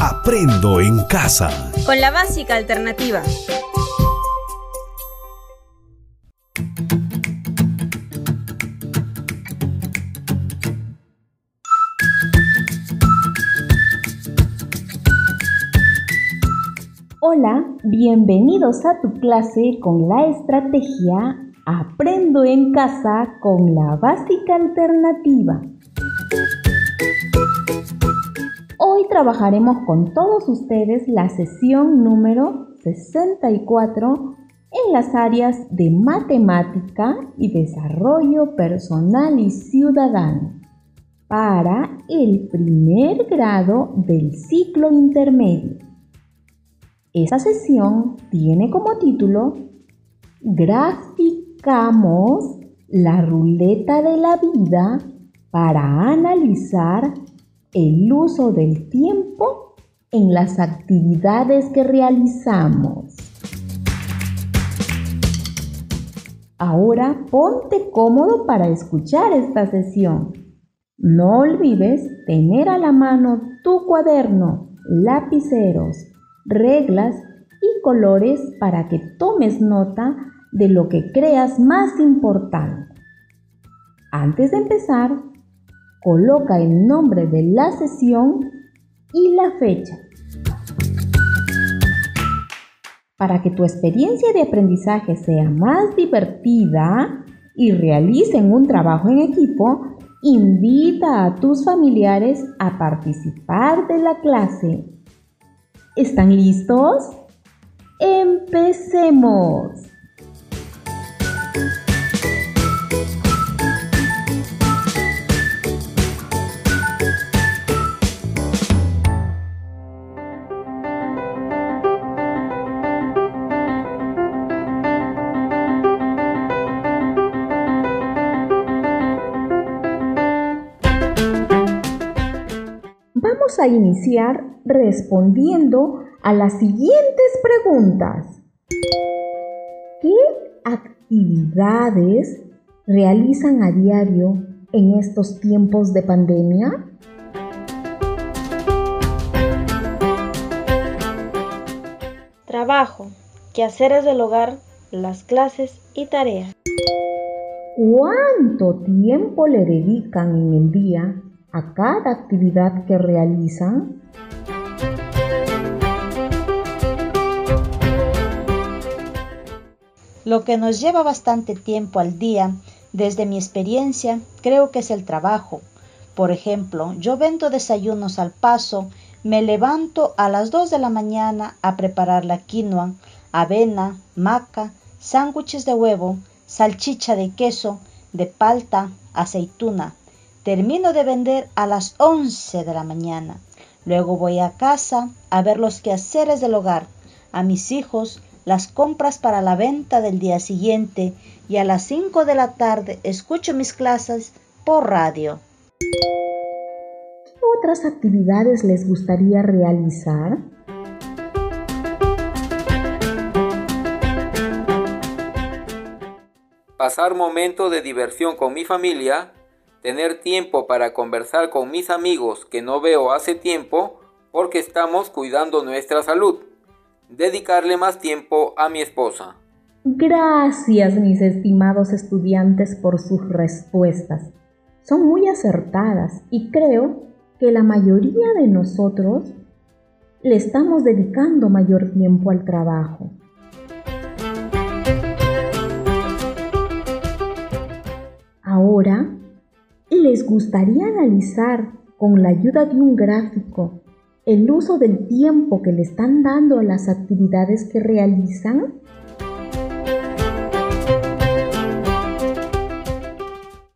Aprendo en casa. Con la básica alternativa. Hola, bienvenidos a tu clase con la estrategia Aprendo en casa con la básica alternativa. Trabajaremos con todos ustedes la sesión número 64 en las áreas de matemática y desarrollo personal y ciudadano para el primer grado del ciclo intermedio. Esta sesión tiene como título Graficamos la ruleta de la vida para analizar el uso del tiempo en las actividades que realizamos. Ahora ponte cómodo para escuchar esta sesión. No olvides tener a la mano tu cuaderno, lapiceros, reglas y colores para que tomes nota de lo que creas más importante. Antes de empezar, coloca el nombre de la sesión y la fecha. Para que tu experiencia de aprendizaje sea más divertida y realicen un trabajo en equipo, invita a tus familiares a participar de la clase. ¿Están listos? ¡Empecemos! Vamos a iniciar respondiendo a las siguientes preguntas. ¿Qué actividades realizan a diario en estos tiempos de pandemia? Trabajo, quehaceres del hogar, las clases y tareas. ¿Cuánto tiempo le dedican en el día a cada actividad que realizan? Lo que nos lleva bastante tiempo al día, desde mi experiencia, creo que es el trabajo. Por ejemplo, yo vendo desayunos al paso, me levanto a las 2 de la mañana a preparar la quinoa, avena, maca, sándwiches de huevo, salchicha de queso, de palta, aceituna. Termino de vender a las 11 de la mañana. Luego voy a casa a ver los quehaceres del hogar, a mis hijos, las compras para la venta del día siguiente y a las 5 de la tarde escucho mis clases por radio. ¿Qué otras actividades les gustaría realizar? Pasar momentos de diversión con mi familia, tener tiempo para conversar con mis amigos que no veo hace tiempo porque estamos cuidando nuestra salud dedicarle más tiempo a mi esposa. Gracias, mis estimados estudiantes, por sus respuestas. Son muy acertadas y creo que la mayoría de nosotros le estamos dedicando mayor tiempo al trabajo. Ahora, ¿les gustaría analizar con la ayuda de un gráfico el uso del tiempo que le están dando a las actividades que realizan?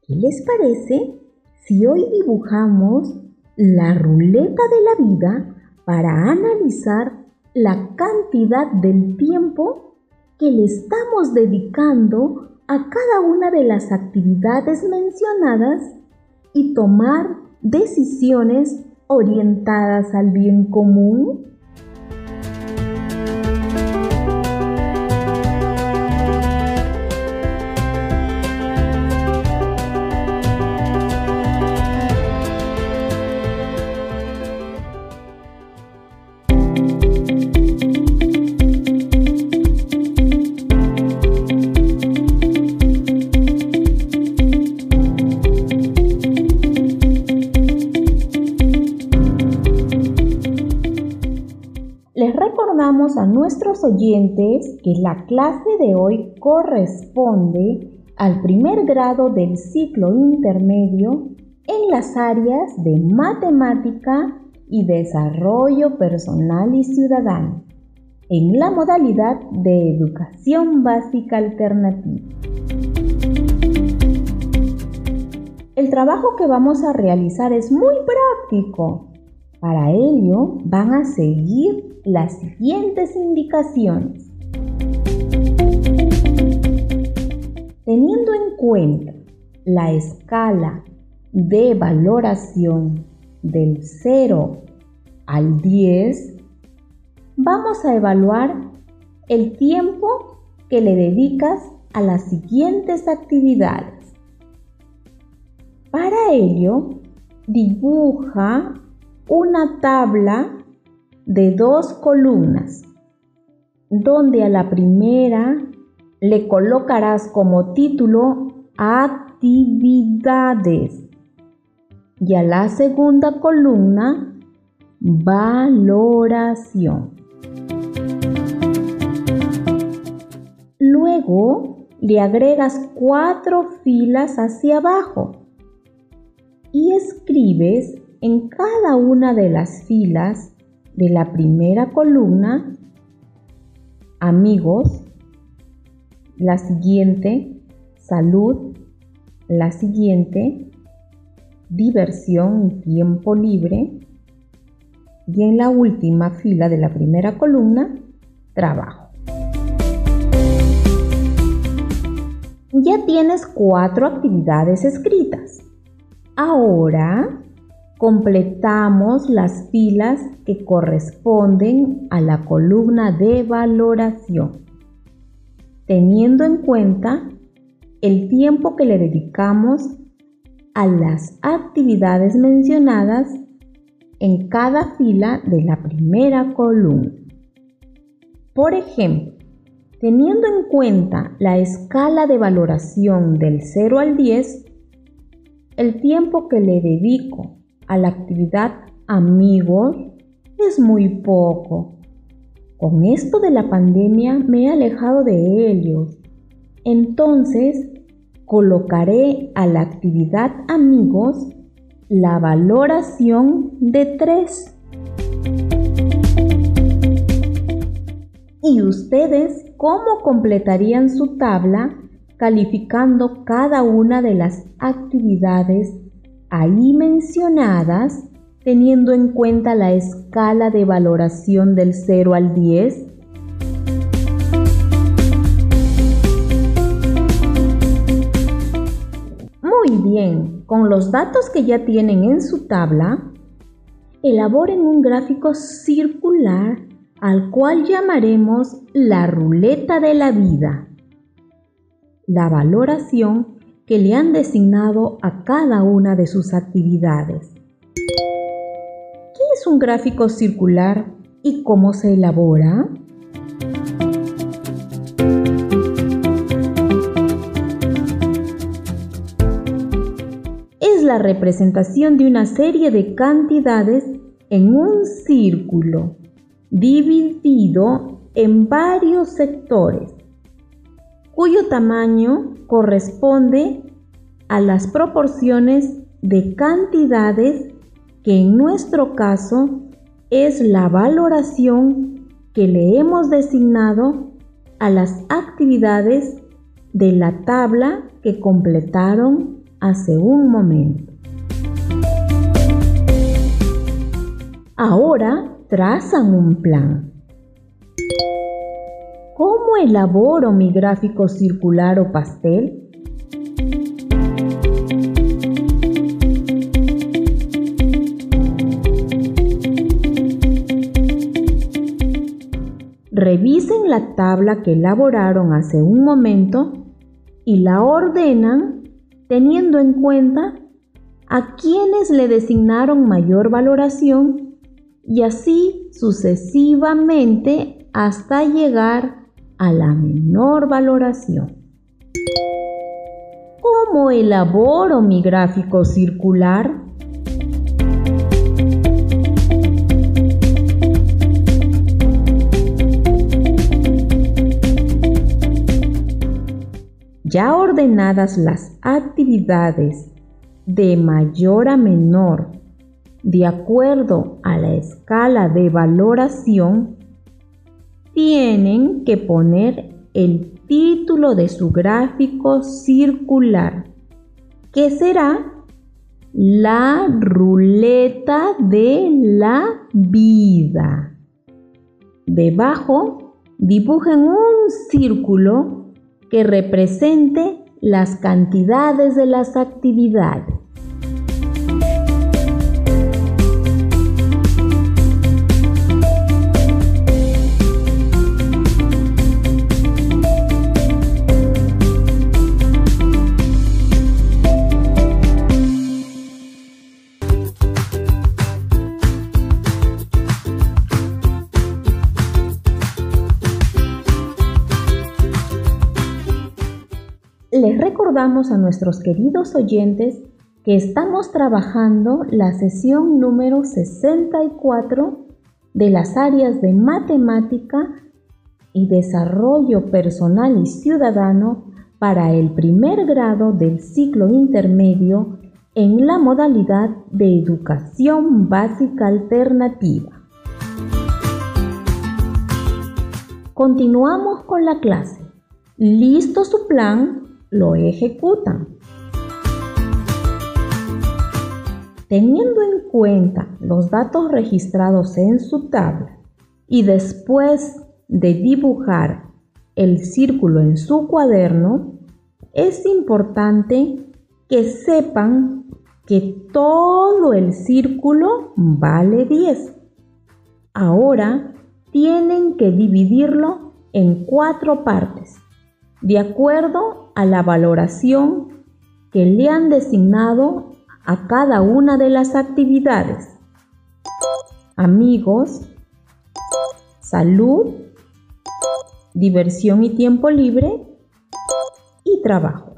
¿Qué les parece si hoy dibujamos la ruleta de la vida para analizar la cantidad del tiempo que le estamos dedicando a cada una de las actividades mencionadas y tomar decisiones orientadas al bien común? Nuestros oyentes que la clase de hoy corresponde al primer grado del ciclo intermedio en las áreas de matemática y desarrollo personal y ciudadano, en la modalidad de educación básica alternativa. El trabajo que vamos a realizar es muy práctico. Para ello van a seguir las siguientes indicaciones. Teniendo en cuenta la escala de valoración del 0 al 10, vamos a evaluar el tiempo que le dedicas a las siguientes actividades. Para ello, dibuja una tabla de dos columnas, donde a la primera le colocarás como título actividades y a la segunda columna valoración. Luego le agregas cuatro filas hacia abajo y escribes en cada una de las filas de la primera columna amigos, la siguiente salud, la siguiente diversión y tiempo libre y en la última fila de la primera columna trabajo. Ya tienes cuatro actividades escritas. Ahora completamos las filas que corresponden a la columna de valoración, teniendo en cuenta el tiempo que le dedicamos a las actividades mencionadas en cada fila de la primera columna. Por ejemplo, teniendo en cuenta la escala de valoración del 0 al 10, el tiempo que le dedico a la actividad amigos es muy poco. Con esto de la pandemia me he alejado de ellos. Entonces, colocaré a la actividad amigos la valoración de 3. ¿Y ustedes cómo completarían su tabla calificando cada una de las actividades ahí mencionadas teniendo en cuenta la escala de valoración del 0 al 10? Muy bien, con los datos que ya tienen en su tabla, elaboren un gráfico circular al cual llamaremos la ruleta de la vida la valoración que le han designado a cada una de sus actividades. ¿Qué es un gráfico circular y cómo se elabora? Es la representación de una serie de cantidades en un círculo dividido en varios sectores cuyo tamaño corresponde a las proporciones de cantidades que en nuestro caso es la valoración que le hemos designado a las actividades de la tabla que completaron hace un momento. Ahora trazan un plan. ¿Cómo elaboro mi gráfico circular o pastel? Revisen la tabla que elaboraron hace un momento y la ordenan teniendo en cuenta a quienes le designaron mayor valoración y así sucesivamente hasta llegar a la menor valoración. ¿Cómo elaboro mi gráfico circular? Ya ordenadas las actividades de mayor a menor de acuerdo a la escala de valoración, tienen que poner el título de su gráfico circular, que será la ruleta de la vida. Debajo dibujen un círculo que represente las cantidades de las actividades. Recordamos a nuestros queridos oyentes que estamos trabajando la sesión número 64 de las áreas de matemática y desarrollo personal y ciudadano para el primer grado del ciclo intermedio en la modalidad de educación básica alternativa. Continuamos con la clase. ¿Listo su plan? Lo ejecutan. Teniendo en cuenta los datos registrados en su tabla y después de dibujar el círculo en su cuaderno, es importante que sepan que todo el círculo vale 10. Ahora tienen que dividirlo en cuatro partes de acuerdo a la valoración que le han designado a cada una de las actividades. Amigos, salud, diversión y tiempo libre y trabajo.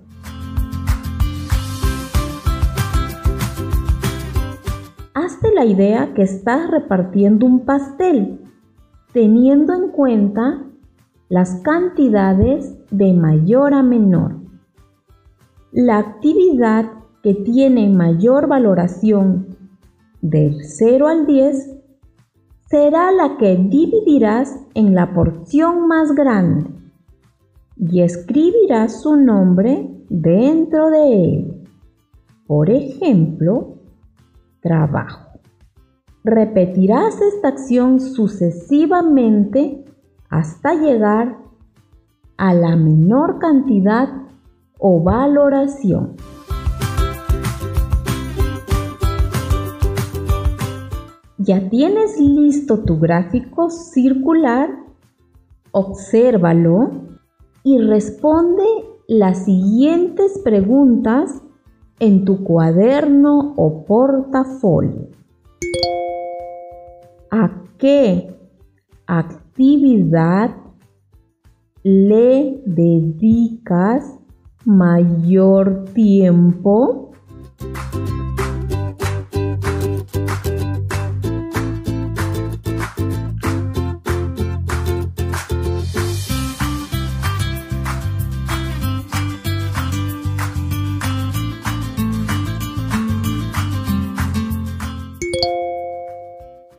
Hazte la idea que estás repartiendo un pastel, teniendo en cuenta las cantidades de mayor a menor. La actividad que tiene mayor valoración del 0 al 10 será la que dividirás en la porción más grande y escribirás su nombre dentro de él. Por ejemplo, trabajo. Repetirás esta acción sucesivamente hasta llegar a la menor cantidad o valoración. ¿Ya tienes listo tu gráfico circular? Obsérvalo y responde las siguientes preguntas en tu cuaderno o portafolio. ¿A qué actividad le dedicas mayor tiempo?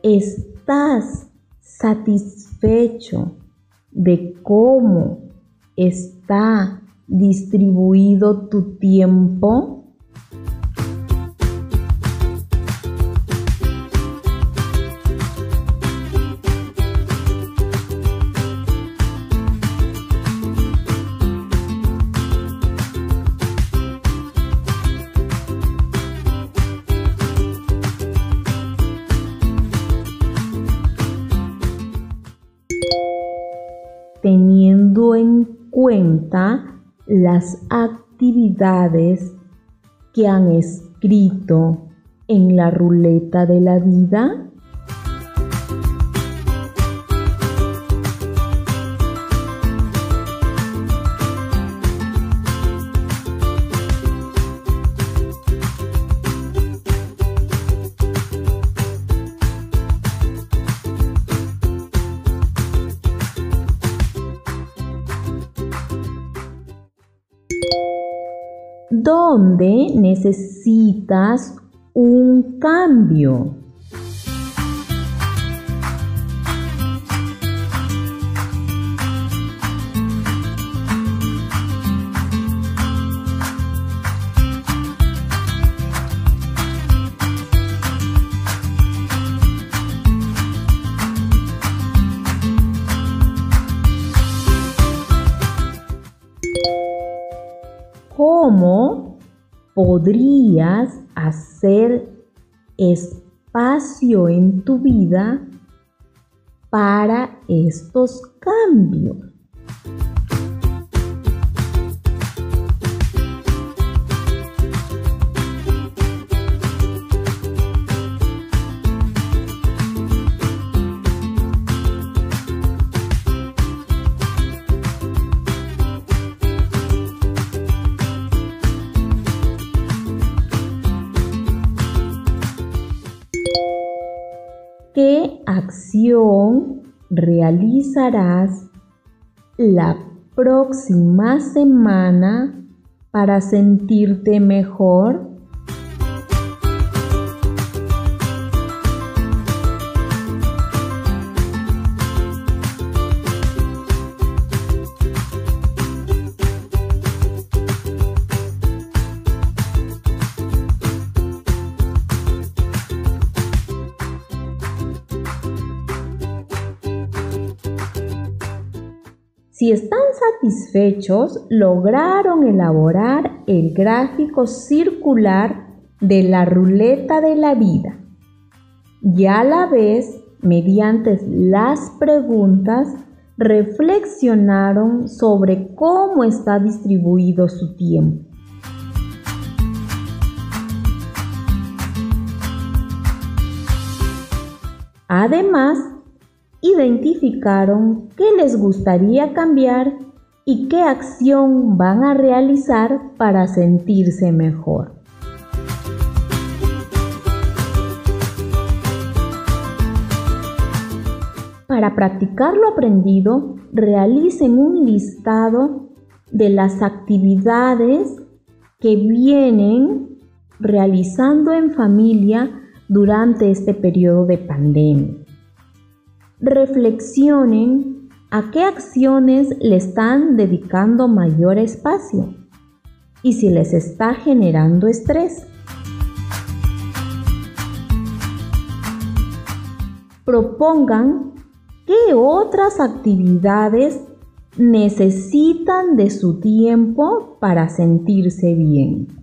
¿Estás satisfecho de cómo está distribuido tu tiempo? Las actividades que han escrito en la ruleta de la vida? Dónde necesitas un cambio. Podrías hacer espacio en tu vida para estos cambios? Realizarás la próxima semana para sentirte mejor? Si están satisfechos, lograron elaborar el gráfico circular de la ruleta de la vida. Y a la vez, mediante las preguntas, reflexionaron sobre cómo está distribuido su tiempo. Además, identificaron qué les gustaría cambiar y qué acción van a realizar para sentirse mejor. Para practicar lo aprendido, realicen un listado de las actividades que vienen realizando en familia durante este periodo de pandemia reflexionen a qué acciones le están dedicando mayor espacio y si les está generando estrés. Propongan qué otras actividades necesitan de su tiempo para sentirse bien.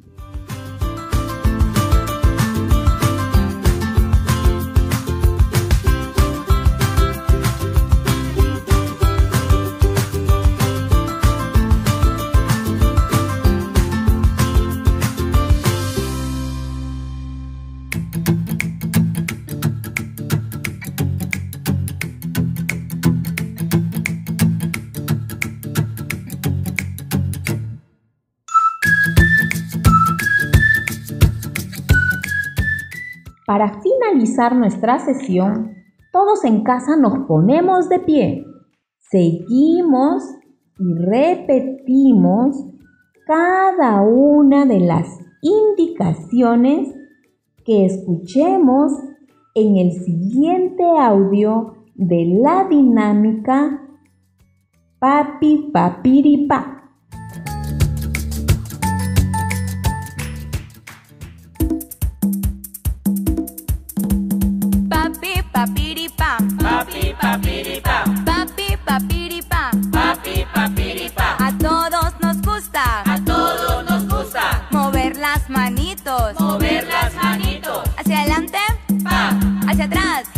Para finalizar nuestra sesión, todos en casa nos ponemos de pie. Seguimos y repetimos cada una de las indicaciones que escuchemos en el siguiente audio de la dinámica Papi Papiripa. A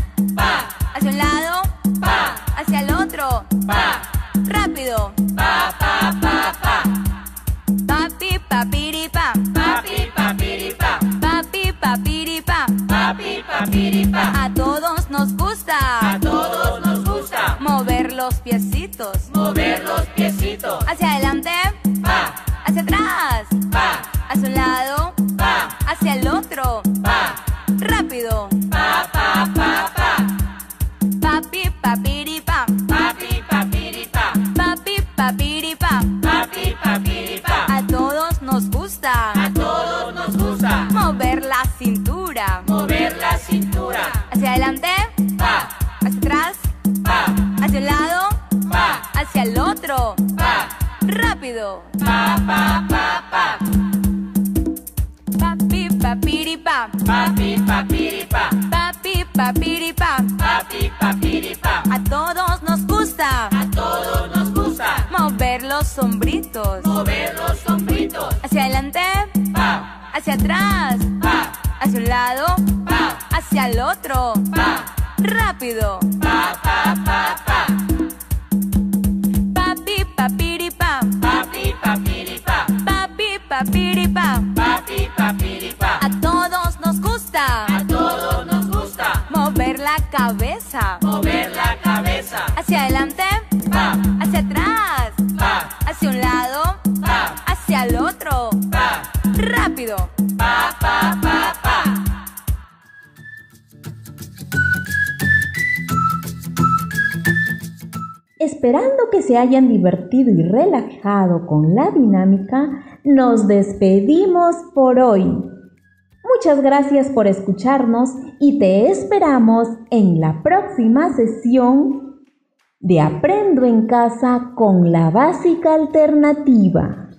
a todos nos gusta. Mover la cintura, mover la cintura. Hacia adelante, pa. Hacia atrás, pa. Hacia un lado, pa. Hacia el otro, pa. Rápido, pa, pa, pa, pa. Papi, papiripa. Papi, papiripa. Papi, papiripa. Papi, papiripa. A todos nos gusta. A todos nos gusta. Mover los sombritos. Mover los sombritos. Hacia adelante hacia atrás, pa, hacia un lado, pa, hacia el otro. pa. Rápido. Pa, pa, pa, pa. Papi, papiripam. Papi, papiripa. Papi, papiripam. Papi, papiripa. A todos nos gusta A todos nos gusta mover la cabeza. Que se hayan divertido y relajado con la dinámica, nos despedimos por hoy. Muchas gracias por escucharnos y te esperamos en la próxima sesión de Aprendo en casa con la básica alternativa.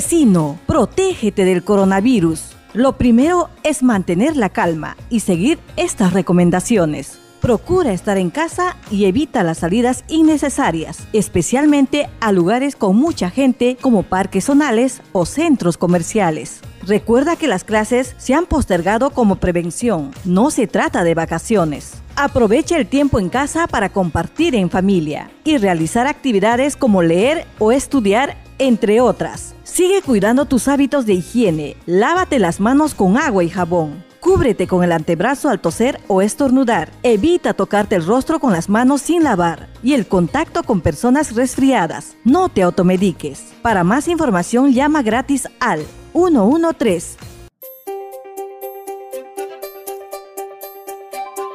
Vecino, protégete del coronavirus. Lo primero es mantener la calma y seguir estas recomendaciones. Procura estar en casa y evita las salidas innecesarias, especialmente a lugares con mucha gente como parques zonales o centros comerciales. Recuerda que las clases se han postergado como prevención, no se trata de vacaciones. Aprovecha el tiempo en casa para compartir en familia y realizar actividades como leer o estudiar, entre otras. Sigue cuidando tus hábitos de higiene, lávate las manos con agua y jabón. Cúbrete con el antebrazo al toser o estornudar. Evita tocarte el rostro con las manos sin lavar y el contacto con personas resfriadas. No te automediques. Para más información llama gratis al 113.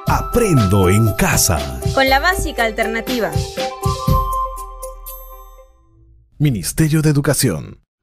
Aprendo en casa. Con la básica alternativa. Ministerio de Educación.